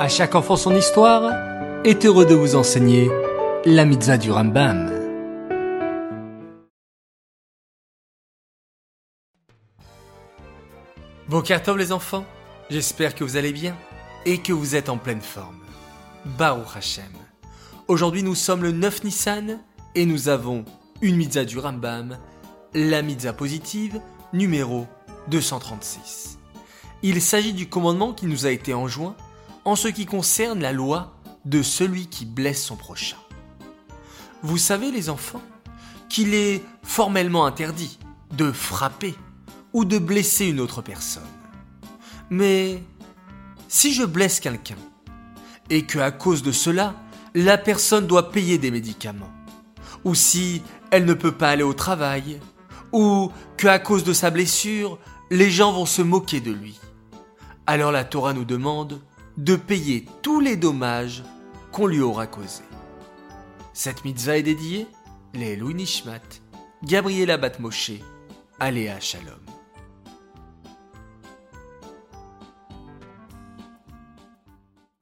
À chaque enfant son histoire est heureux de vous enseigner la mitzvah du Rambam. Bokertov les enfants, j'espère que vous allez bien et que vous êtes en pleine forme. Baruch Hashem. Aujourd'hui nous sommes le 9 Nissan et nous avons une mitzvah du Rambam, la mitzvah positive numéro 236. Il s'agit du commandement qui nous a été enjoint en ce qui concerne la loi de celui qui blesse son prochain. Vous savez les enfants qu'il est formellement interdit de frapper ou de blesser une autre personne. Mais si je blesse quelqu'un et que à cause de cela, la personne doit payer des médicaments, ou si elle ne peut pas aller au travail, ou que à cause de sa blessure, les gens vont se moquer de lui. Alors la Torah nous demande de payer tous les dommages qu'on lui aura causés. Cette mitzvah est dédiée les Louis Nishmat, Gabriela Batmoshe, Aléa Shalom.